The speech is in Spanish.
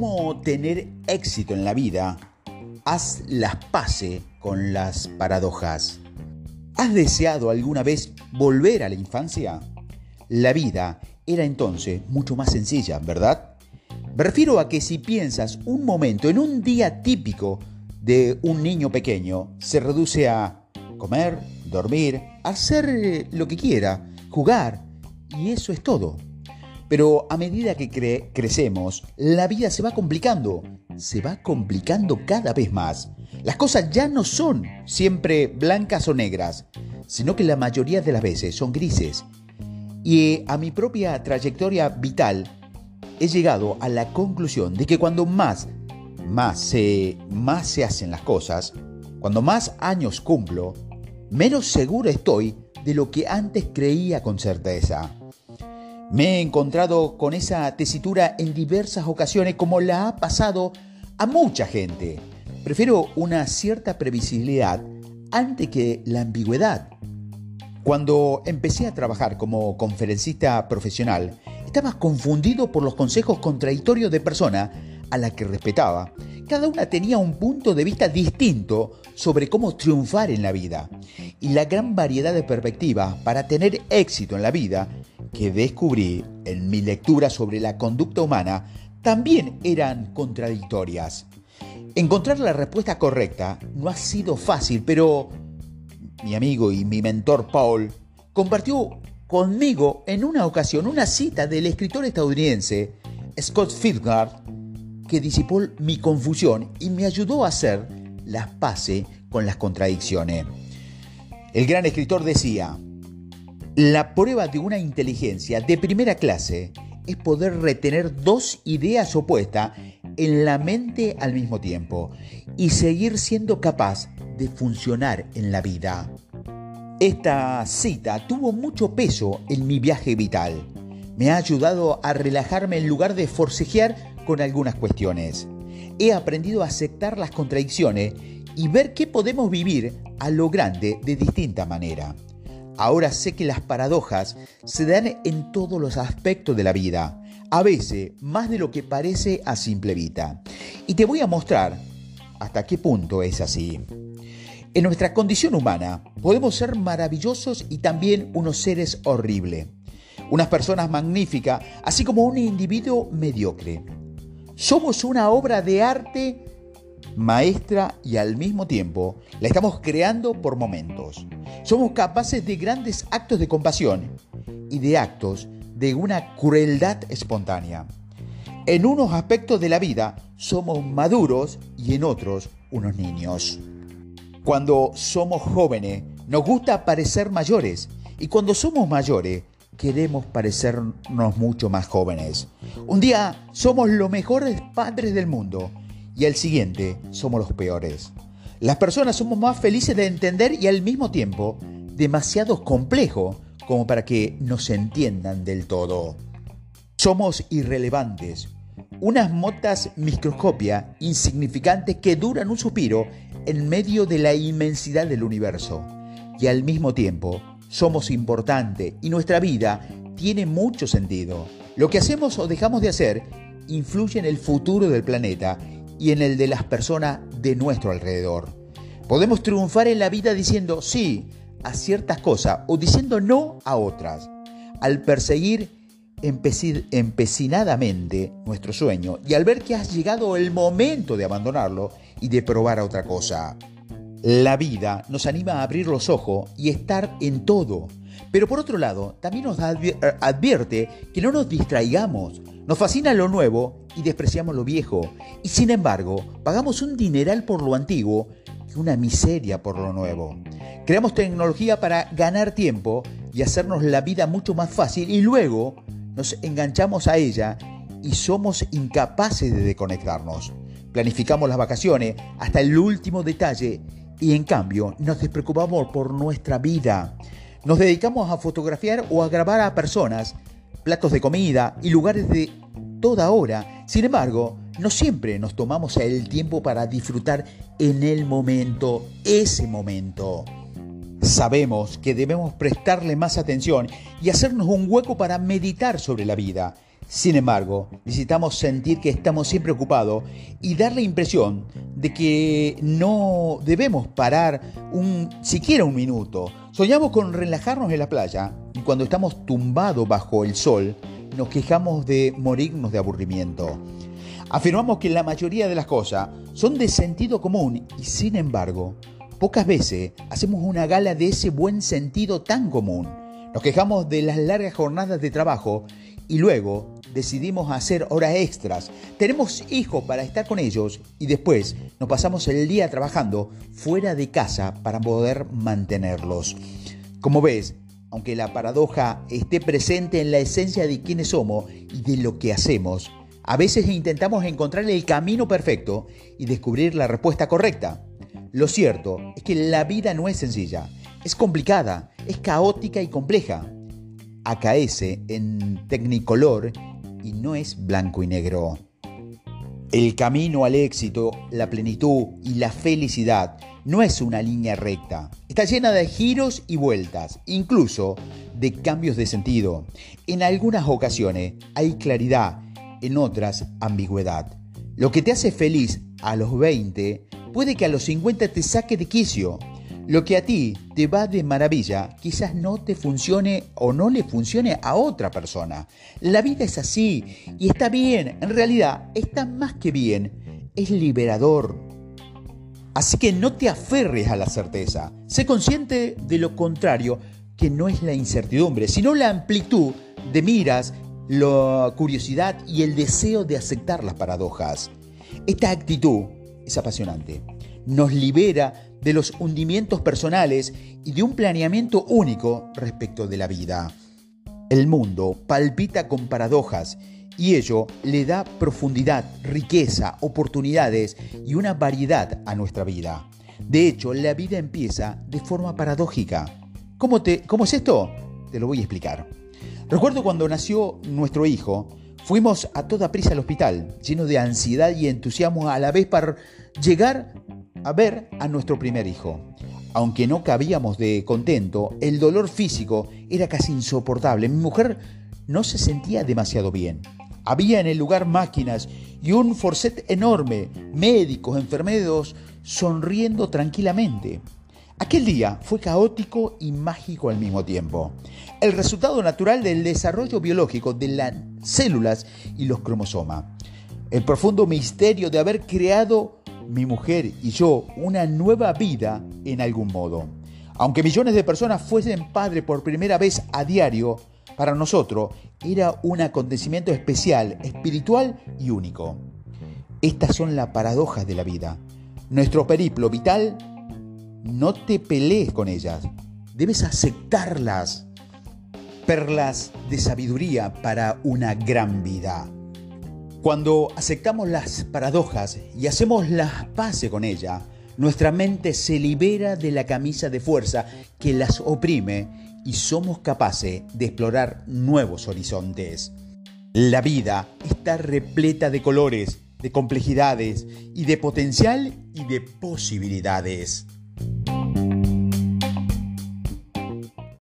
cómo tener éxito en la vida, haz las paces con las paradojas. ¿Has deseado alguna vez volver a la infancia? La vida era entonces mucho más sencilla, ¿verdad? Me refiero a que si piensas un momento en un día típico de un niño pequeño, se reduce a comer, dormir, hacer lo que quiera, jugar, y eso es todo. Pero a medida que crecemos, la vida se va complicando, se va complicando cada vez más. Las cosas ya no son siempre blancas o negras, sino que la mayoría de las veces son grises. Y a mi propia trayectoria vital he llegado a la conclusión de que cuando más, más se, más se hacen las cosas, cuando más años cumplo, menos seguro estoy de lo que antes creía con certeza. Me he encontrado con esa tesitura en diversas ocasiones como la ha pasado a mucha gente. Prefiero una cierta previsibilidad antes que la ambigüedad. Cuando empecé a trabajar como conferencista profesional, estaba confundido por los consejos contradictorios de personas a la que respetaba. Cada una tenía un punto de vista distinto sobre cómo triunfar en la vida. Y la gran variedad de perspectivas para tener éxito en la vida que descubrí en mi lectura sobre la conducta humana también eran contradictorias. Encontrar la respuesta correcta no ha sido fácil, pero mi amigo y mi mentor Paul compartió conmigo en una ocasión una cita del escritor estadounidense Scott Fieldgard que disipó mi confusión y me ayudó a hacer las paces con las contradicciones. El gran escritor decía, la prueba de una inteligencia de primera clase es poder retener dos ideas opuestas en la mente al mismo tiempo y seguir siendo capaz de funcionar en la vida. Esta cita tuvo mucho peso en mi viaje vital. Me ha ayudado a relajarme en lugar de forcejear con algunas cuestiones. He aprendido a aceptar las contradicciones y ver qué podemos vivir a lo grande de distinta manera. Ahora sé que las paradojas se dan en todos los aspectos de la vida, a veces más de lo que parece a simple vista. Y te voy a mostrar hasta qué punto es así. En nuestra condición humana podemos ser maravillosos y también unos seres horribles, unas personas magníficas, así como un individuo mediocre. Somos una obra de arte maestra y al mismo tiempo la estamos creando por momentos. Somos capaces de grandes actos de compasión y de actos de una crueldad espontánea. En unos aspectos de la vida somos maduros y en otros unos niños. Cuando somos jóvenes nos gusta parecer mayores y cuando somos mayores queremos parecernos mucho más jóvenes. Un día somos los mejores padres del mundo y al siguiente somos los peores. Las personas somos más felices de entender y al mismo tiempo demasiado complejos como para que nos entiendan del todo. Somos irrelevantes, unas motas microscopia insignificantes que duran un suspiro en medio de la inmensidad del universo. Y al mismo tiempo somos importantes y nuestra vida tiene mucho sentido. Lo que hacemos o dejamos de hacer influye en el futuro del planeta y en el de las personas de nuestro alrededor. Podemos triunfar en la vida diciendo sí a ciertas cosas o diciendo no a otras. Al perseguir empecinadamente nuestro sueño y al ver que has llegado el momento de abandonarlo y de probar a otra cosa. La vida nos anima a abrir los ojos y estar en todo. Pero por otro lado, también nos advierte que no nos distraigamos. Nos fascina lo nuevo y despreciamos lo viejo. Y sin embargo, pagamos un dineral por lo antiguo y una miseria por lo nuevo. Creamos tecnología para ganar tiempo y hacernos la vida mucho más fácil y luego nos enganchamos a ella y somos incapaces de desconectarnos. Planificamos las vacaciones hasta el último detalle y en cambio nos despreocupamos por nuestra vida. Nos dedicamos a fotografiar o a grabar a personas, platos de comida y lugares de toda hora. Sin embargo, no siempre nos tomamos el tiempo para disfrutar en el momento, ese momento. Sabemos que debemos prestarle más atención y hacernos un hueco para meditar sobre la vida. Sin embargo, necesitamos sentir que estamos siempre ocupados y dar la impresión de que no debemos parar un, siquiera un minuto. Soñamos con relajarnos en la playa y cuando estamos tumbados bajo el sol nos quejamos de morirnos de aburrimiento. Afirmamos que la mayoría de las cosas son de sentido común y sin embargo, pocas veces hacemos una gala de ese buen sentido tan común. Nos quejamos de las largas jornadas de trabajo y luego decidimos hacer horas extras. Tenemos hijos para estar con ellos y después nos pasamos el día trabajando fuera de casa para poder mantenerlos. Como ves, aunque la paradoja esté presente en la esencia de quiénes somos y de lo que hacemos, a veces intentamos encontrar el camino perfecto y descubrir la respuesta correcta. Lo cierto es que la vida no es sencilla, es complicada, es caótica y compleja. Acaece en tecnicolor y no es blanco y negro. El camino al éxito, la plenitud y la felicidad no es una línea recta. Está llena de giros y vueltas, incluso de cambios de sentido. En algunas ocasiones hay claridad, en otras ambigüedad. Lo que te hace feliz a los 20 puede que a los 50 te saque de quicio. Lo que a ti te va de maravilla quizás no te funcione o no le funcione a otra persona. La vida es así y está bien, en realidad está más que bien, es liberador. Así que no te aferres a la certeza, sé consciente de lo contrario, que no es la incertidumbre, sino la amplitud de miras, la curiosidad y el deseo de aceptar las paradojas. Esta actitud es apasionante, nos libera de los hundimientos personales y de un planeamiento único respecto de la vida. El mundo palpita con paradojas y ello le da profundidad, riqueza, oportunidades y una variedad a nuestra vida. De hecho, la vida empieza de forma paradójica. ¿Cómo, te, ¿Cómo es esto? Te lo voy a explicar. Recuerdo cuando nació nuestro hijo, fuimos a toda prisa al hospital, lleno de ansiedad y entusiasmo a la vez para llegar a ver a nuestro primer hijo. Aunque no cabíamos de contento, el dolor físico era casi insoportable. Mi mujer no se sentía demasiado bien. Había en el lugar máquinas y un forcet enorme, médicos, enfermeros, sonriendo tranquilamente. Aquel día fue caótico y mágico al mismo tiempo. El resultado natural del desarrollo biológico de las células y los cromosomas. El profundo misterio de haber creado mi mujer y yo una nueva vida en algún modo. Aunque millones de personas fuesen padres por primera vez a diario, para nosotros era un acontecimiento especial, espiritual y único. Estas son las paradojas de la vida. Nuestro periplo vital, no te pelees con ellas, debes aceptarlas. Perlas de sabiduría para una gran vida. Cuando aceptamos las paradojas y hacemos las paces con ellas, nuestra mente se libera de la camisa de fuerza que las oprime y somos capaces de explorar nuevos horizontes. La vida está repleta de colores, de complejidades y de potencial y de posibilidades.